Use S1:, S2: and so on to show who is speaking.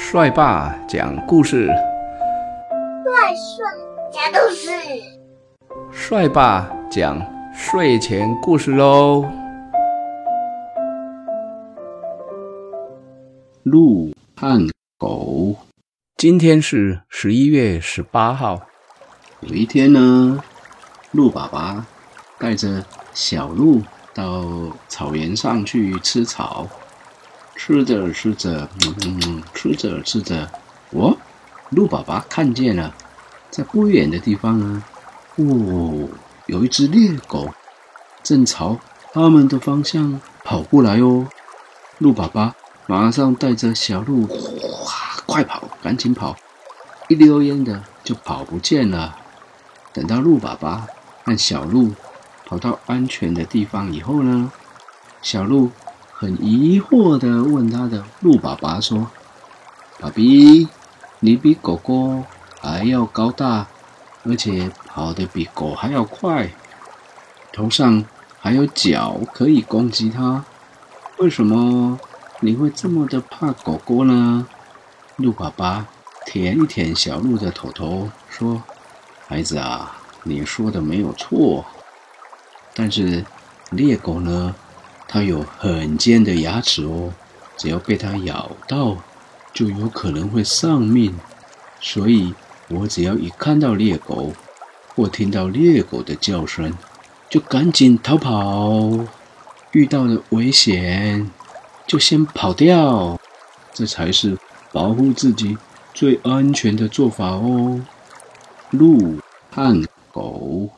S1: 帅爸讲故事，
S2: 帅帅讲故事，
S1: 帅爸讲睡前故事喽。鹿和狗，今天是十一月十八号。
S3: 有一天呢，鹿爸爸带着小鹿到草原上去吃草。吃着吃着，嗯，吃着吃着，哦，鹿爸爸看见了，在不远的地方呢，哦，有一只猎狗正朝他们的方向跑过来哦。鹿爸爸马上带着小鹿，哇，快跑，赶紧跑，一溜烟的就跑不见了。等到鹿爸爸和小鹿跑到安全的地方以后呢，小鹿。很疑惑的问他的鹿爸爸说：“爸比，你比狗狗还要高大，而且跑得比狗还要快，头上还有角可以攻击它，为什么你会这么的怕狗狗呢？”鹿爸爸舔一舔小鹿的头头说：“孩子啊，你说的没有错，但是猎狗呢？”它有很尖的牙齿哦，只要被它咬到，就有可能会丧命。所以，我只要一看到猎狗，或听到猎狗的叫声，就赶紧逃跑。遇到了危险，就先跑掉，这才是保护自己最安全的做法哦。鹿和狗。